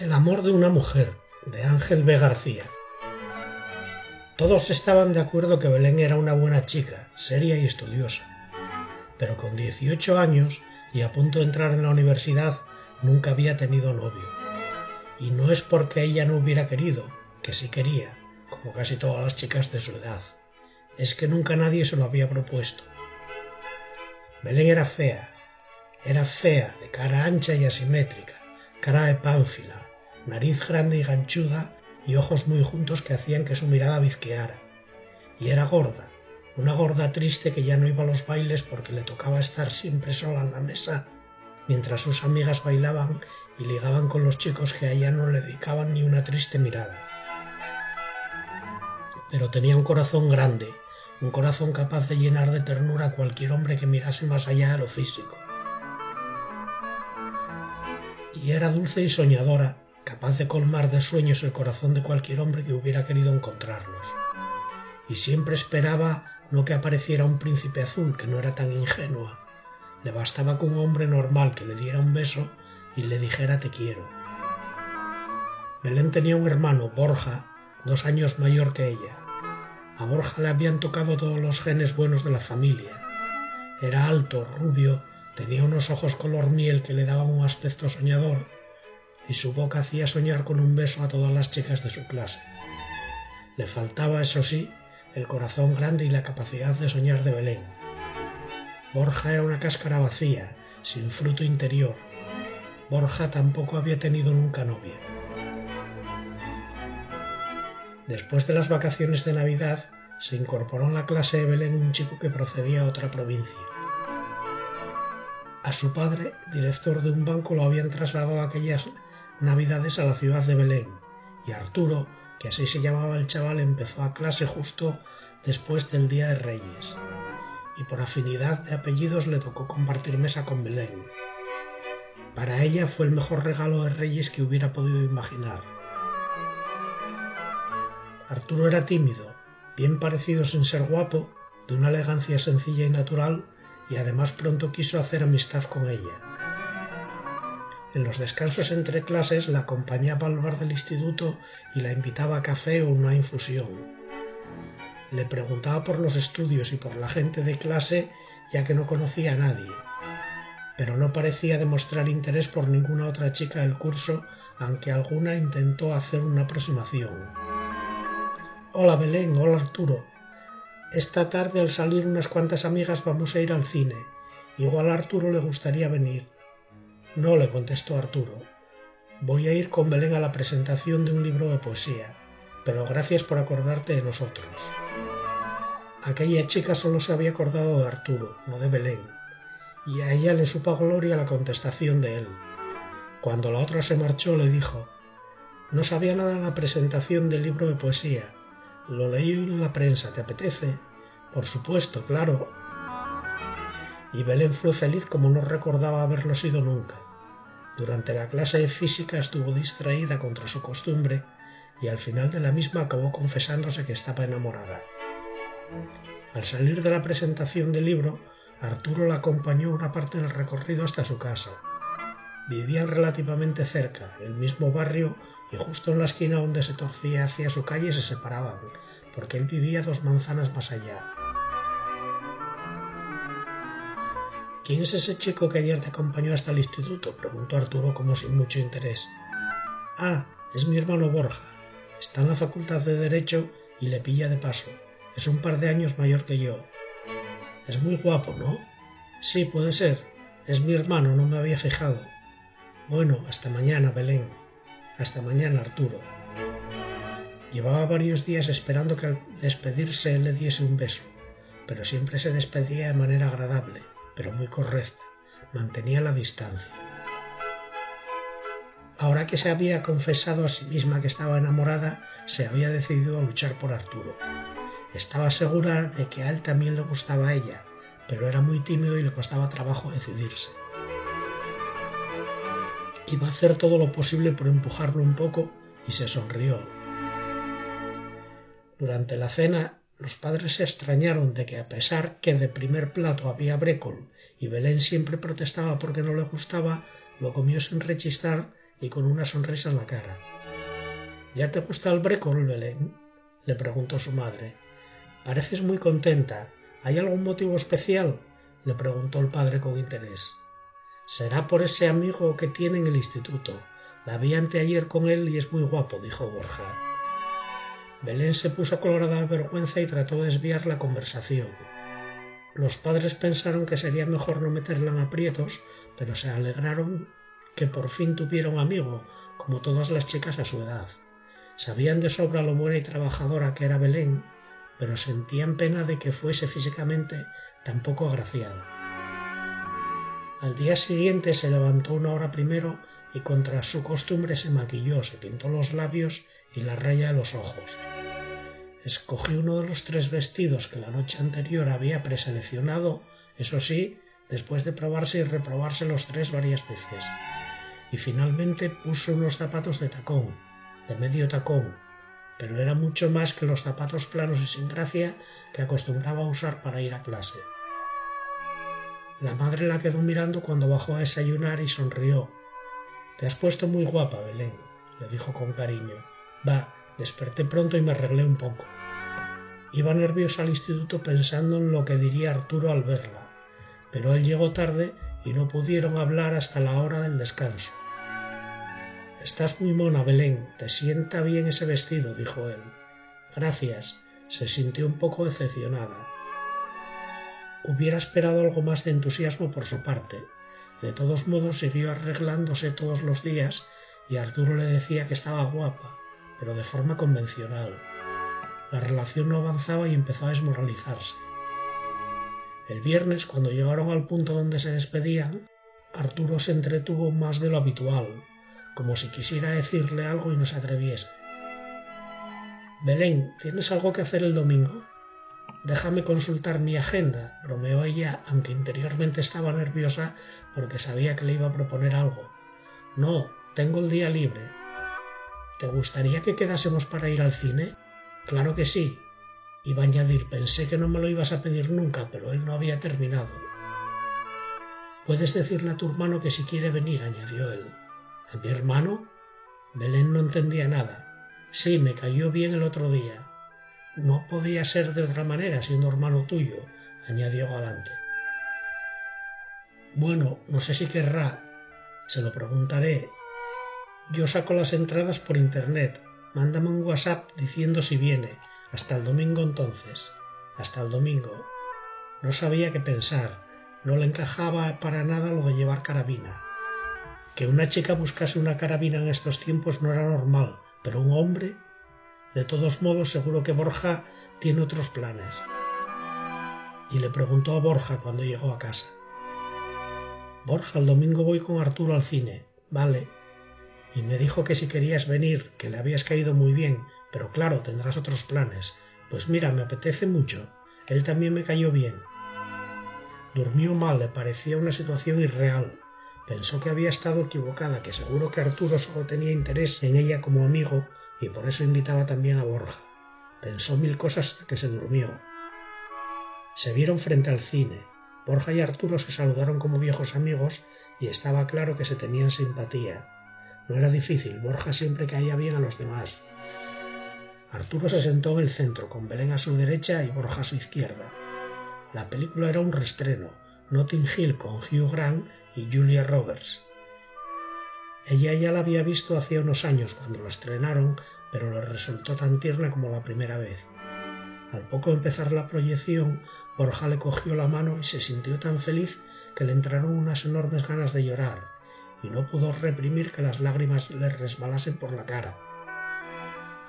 El amor de una mujer, de Ángel B. García. Todos estaban de acuerdo que Belén era una buena chica, seria y estudiosa. Pero con 18 años y a punto de entrar en la universidad nunca había tenido novio. Y no es porque ella no hubiera querido, que sí quería, como casi todas las chicas de su edad. Es que nunca nadie se lo había propuesto. Belén era fea, era fea, de cara ancha y asimétrica, cara de pánfila, nariz grande y ganchuda y ojos muy juntos que hacían que su mirada bizqueara. Y era gorda, una gorda triste que ya no iba a los bailes porque le tocaba estar siempre sola en la mesa, mientras sus amigas bailaban y ligaban con los chicos que a no le dedicaban ni una triste mirada. Pero tenía un corazón grande, un corazón capaz de llenar de ternura a cualquier hombre que mirase más allá de lo físico. Y era dulce y soñadora, capaz de colmar de sueños el corazón de cualquier hombre que hubiera querido encontrarlos. Y siempre esperaba no que apareciera un príncipe azul, que no era tan ingenua. Le bastaba con un hombre normal que le diera un beso y le dijera te quiero. Belén tenía un hermano, Borja, dos años mayor que ella. A Borja le habían tocado todos los genes buenos de la familia. Era alto, rubio, tenía unos ojos color miel que le daban un aspecto soñador y su boca hacía soñar con un beso a todas las chicas de su clase. Le faltaba, eso sí, el corazón grande y la capacidad de soñar de Belén. Borja era una cáscara vacía, sin fruto interior. Borja tampoco había tenido nunca novia. Después de las vacaciones de Navidad, se incorporó en la clase de Belén un chico que procedía a otra provincia. A su padre, director de un banco, lo habían trasladado aquellas navidades a la ciudad de Belén, y Arturo, que así se llamaba el chaval, empezó a clase justo después del Día de Reyes, y por afinidad de apellidos le tocó compartir mesa con Belén. Para ella fue el mejor regalo de Reyes que hubiera podido imaginar. Arturo era tímido, bien parecido sin ser guapo, de una elegancia sencilla y natural, y además pronto quiso hacer amistad con ella. En los descansos entre clases la acompañaba al bar del instituto y la invitaba a café o una infusión. Le preguntaba por los estudios y por la gente de clase ya que no conocía a nadie, pero no parecía demostrar interés por ninguna otra chica del curso, aunque alguna intentó hacer una aproximación. Hola Belén, hola Arturo. Esta tarde al salir unas cuantas amigas vamos a ir al cine. Igual a Arturo le gustaría venir. No, le contestó Arturo. Voy a ir con Belén a la presentación de un libro de poesía, pero gracias por acordarte de nosotros. Aquella chica solo se había acordado de Arturo, no de Belén, y a ella le supo gloria la contestación de él. Cuando la otra se marchó le dijo No sabía nada de la presentación del libro de poesía. Lo leí en la prensa, ¿te apetece? Por supuesto, claro. Y Belén fue feliz como no recordaba haberlo sido nunca. Durante la clase de física estuvo distraída contra su costumbre y al final de la misma acabó confesándose que estaba enamorada. Al salir de la presentación del libro, Arturo la acompañó una parte del recorrido hasta su casa. Vivían relativamente cerca, el mismo barrio, y justo en la esquina donde se torcía hacia su calle se separaban, porque él vivía dos manzanas más allá. ¿Quién es ese chico que ayer te acompañó hasta el instituto? preguntó Arturo como sin mucho interés. Ah, es mi hermano Borja. Está en la facultad de Derecho y le pilla de paso. Es un par de años mayor que yo. Es muy guapo, ¿no? Sí, puede ser. Es mi hermano, no me había fijado. Bueno, hasta mañana, Belén. Hasta mañana, Arturo. Llevaba varios días esperando que al despedirse le diese un beso, pero siempre se despedía de manera agradable pero muy correcta, mantenía la distancia. Ahora que se había confesado a sí misma que estaba enamorada, se había decidido a luchar por Arturo. Estaba segura de que a él también le gustaba a ella, pero era muy tímido y le costaba trabajo decidirse. Iba a hacer todo lo posible por empujarlo un poco y se sonrió. Durante la cena los padres se extrañaron de que a pesar que de primer plato había brécol y Belén siempre protestaba porque no le gustaba, lo comió sin rechistar y con una sonrisa en la cara. ¿Ya te gusta el brécol, Belén? le preguntó su madre. Pareces muy contenta. ¿Hay algún motivo especial? le preguntó el padre con interés. Será por ese amigo que tiene en el instituto. La vi anteayer con él y es muy guapo, dijo Borja. Belén se puso colorada de vergüenza y trató de desviar la conversación. Los padres pensaron que sería mejor no meterla en aprietos, pero se alegraron que por fin tuviera un amigo, como todas las chicas a su edad. Sabían de sobra lo buena y trabajadora que era Belén, pero sentían pena de que fuese físicamente tan poco agraciada. Al día siguiente se levantó una hora primero y contra su costumbre se maquilló, se pintó los labios y la raya de los ojos. Escogió uno de los tres vestidos que la noche anterior había preseleccionado, eso sí, después de probarse y reprobarse los tres varias veces. Y finalmente puso unos zapatos de tacón, de medio tacón, pero era mucho más que los zapatos planos y sin gracia que acostumbraba usar para ir a clase. La madre la quedó mirando cuando bajó a desayunar y sonrió. Te has puesto muy guapa, Belén, le dijo con cariño. Va, desperté pronto y me arreglé un poco. Iba nerviosa al instituto pensando en lo que diría Arturo al verla, pero él llegó tarde y no pudieron hablar hasta la hora del descanso. Estás muy mona, Belén. Te sienta bien ese vestido, dijo él. Gracias. Se sintió un poco decepcionada. Hubiera esperado algo más de entusiasmo por su parte. De todos modos siguió arreglándose todos los días y Arturo le decía que estaba guapa, pero de forma convencional. La relación no avanzaba y empezó a desmoralizarse. El viernes, cuando llegaron al punto donde se despedían, Arturo se entretuvo más de lo habitual, como si quisiera decirle algo y no se atreviese. Belén, ¿tienes algo que hacer el domingo? Déjame consultar mi agenda, bromeó ella, aunque interiormente estaba nerviosa porque sabía que le iba a proponer algo. No, tengo el día libre. ¿Te gustaría que quedásemos para ir al cine? Claro que sí. Iba a añadir, pensé que no me lo ibas a pedir nunca, pero él no había terminado. Puedes decirle a tu hermano que si quiere venir, añadió él. ¿A mi hermano? Belén no entendía nada. Sí, me cayó bien el otro día. No podía ser de otra manera siendo hermano tuyo, añadió galante. Bueno, no sé si querrá. Se lo preguntaré. Yo saco las entradas por internet. Mándame un WhatsApp diciendo si viene. Hasta el domingo entonces. Hasta el domingo. No sabía qué pensar. No le encajaba para nada lo de llevar carabina. Que una chica buscase una carabina en estos tiempos no era normal, pero un hombre... De todos modos, seguro que Borja tiene otros planes. Y le preguntó a Borja cuando llegó a casa. Borja, el domingo voy con Arturo al cine. Vale. Y me dijo que si querías venir, que le habías caído muy bien, pero claro, tendrás otros planes. Pues mira, me apetece mucho. Él también me cayó bien. Durmió mal, le parecía una situación irreal. Pensó que había estado equivocada, que seguro que Arturo solo tenía interés en ella como amigo y por eso invitaba también a Borja. Pensó mil cosas hasta que se durmió. Se vieron frente al cine. Borja y Arturo se saludaron como viejos amigos y estaba claro que se tenían simpatía. No era difícil, Borja siempre caía bien a los demás. Arturo se sentó en el centro, con Belén a su derecha y Borja a su izquierda. La película era un restreno, Notting Hill con Hugh Grant y Julia Roberts. Ella ya la había visto hace unos años cuando la estrenaron, pero le resultó tan tierna como la primera vez. Al poco empezar la proyección, Borja le cogió la mano y se sintió tan feliz que le entraron unas enormes ganas de llorar, y no pudo reprimir que las lágrimas le resbalasen por la cara.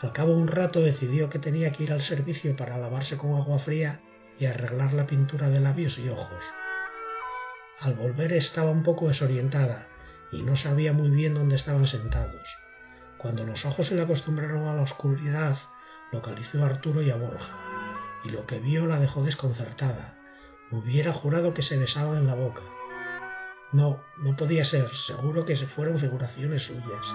Al cabo de un rato decidió que tenía que ir al servicio para lavarse con agua fría y arreglar la pintura de labios y ojos. Al volver estaba un poco desorientada y no sabía muy bien dónde estaban sentados. Cuando los ojos se le acostumbraron a la oscuridad, localizó a Arturo y a Borja, y lo que vio la dejó desconcertada. Hubiera jurado que se besaban en la boca. No, no podía ser, seguro que se fueron figuraciones suyas.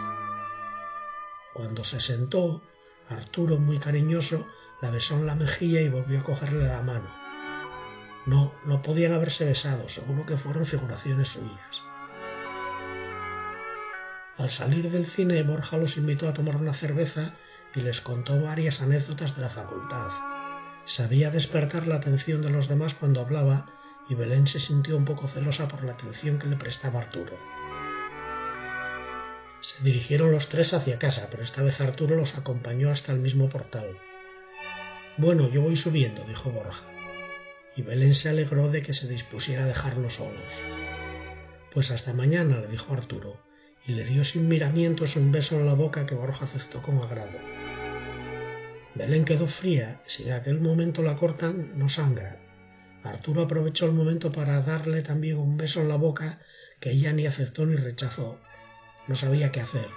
Cuando se sentó, Arturo, muy cariñoso, la besó en la mejilla y volvió a cogerle la mano. No, no podían haberse besado, seguro que fueron figuraciones suyas. Al salir del cine, Borja los invitó a tomar una cerveza y les contó varias anécdotas de la facultad. Sabía despertar la atención de los demás cuando hablaba y Belén se sintió un poco celosa por la atención que le prestaba Arturo. Se dirigieron los tres hacia casa, pero esta vez Arturo los acompañó hasta el mismo portal. Bueno, yo voy subiendo, dijo Borja. Y Belén se alegró de que se dispusiera a dejarlos solos. Pues hasta mañana, le dijo Arturo, y le dio sin miramientos un beso en la boca que Borja aceptó con agrado. Belén quedó fría, si en aquel momento la cortan, no sangra. Arturo aprovechó el momento para darle también un beso en la boca que ella ni aceptó ni rechazó. No sabía qué hacer.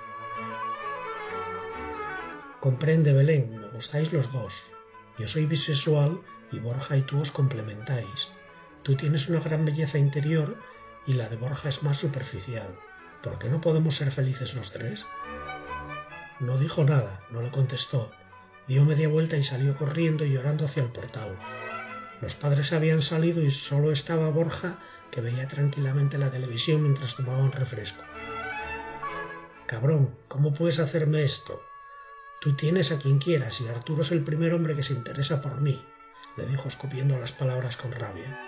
Comprende, Belén, me gustáis los dos. Yo soy bisexual y Borja y tú os complementáis. Tú tienes una gran belleza interior y la de Borja es más superficial. ¿Por qué no podemos ser felices los tres? No dijo nada, no le contestó, dio media vuelta y salió corriendo y llorando hacia el portal. Los padres habían salido y solo estaba Borja, que veía tranquilamente la televisión mientras tomaba un refresco. Cabrón, ¿cómo puedes hacerme esto? Tú tienes a quien quieras y Arturo es el primer hombre que se interesa por mí, le dijo escupiendo las palabras con rabia.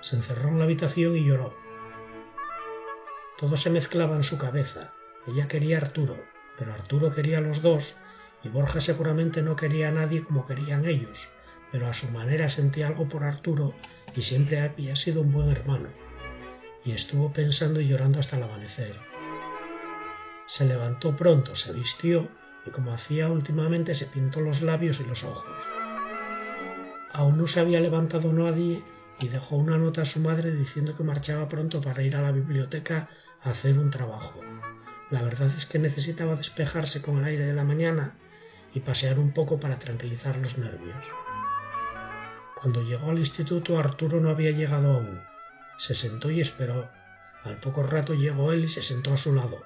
Se encerró en la habitación y lloró. Todo se mezclaba en su cabeza. Ella quería a Arturo, pero Arturo quería a los dos y Borja seguramente no quería a nadie como querían ellos, pero a su manera sentía algo por Arturo y siempre había sido un buen hermano. Y estuvo pensando y llorando hasta el amanecer. Se levantó pronto, se vistió y como hacía últimamente se pintó los labios y los ojos. Aún no se había levantado nadie y dejó una nota a su madre diciendo que marchaba pronto para ir a la biblioteca a hacer un trabajo. La verdad es que necesitaba despejarse con el aire de la mañana y pasear un poco para tranquilizar los nervios. Cuando llegó al instituto Arturo no había llegado aún. Se sentó y esperó. Al poco rato llegó él y se sentó a su lado.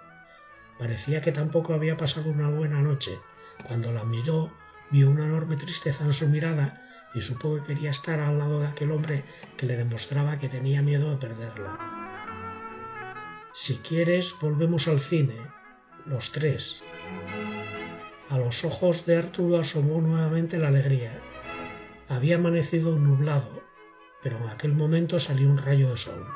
Parecía que tampoco había pasado una buena noche. Cuando la miró, vio una enorme tristeza en su mirada y supo que quería estar al lado de aquel hombre que le demostraba que tenía miedo de perderla. Si quieres, volvemos al cine, los tres. A los ojos de Arturo asomó nuevamente la alegría. Había amanecido nublado, pero en aquel momento salió un rayo de sol.